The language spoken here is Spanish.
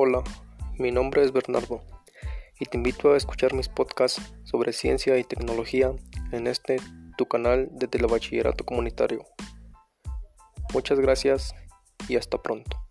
Hola, mi nombre es Bernardo y te invito a escuchar mis podcasts sobre ciencia y tecnología en este tu canal desde de Telebachillerato Comunitario. Muchas gracias y hasta pronto.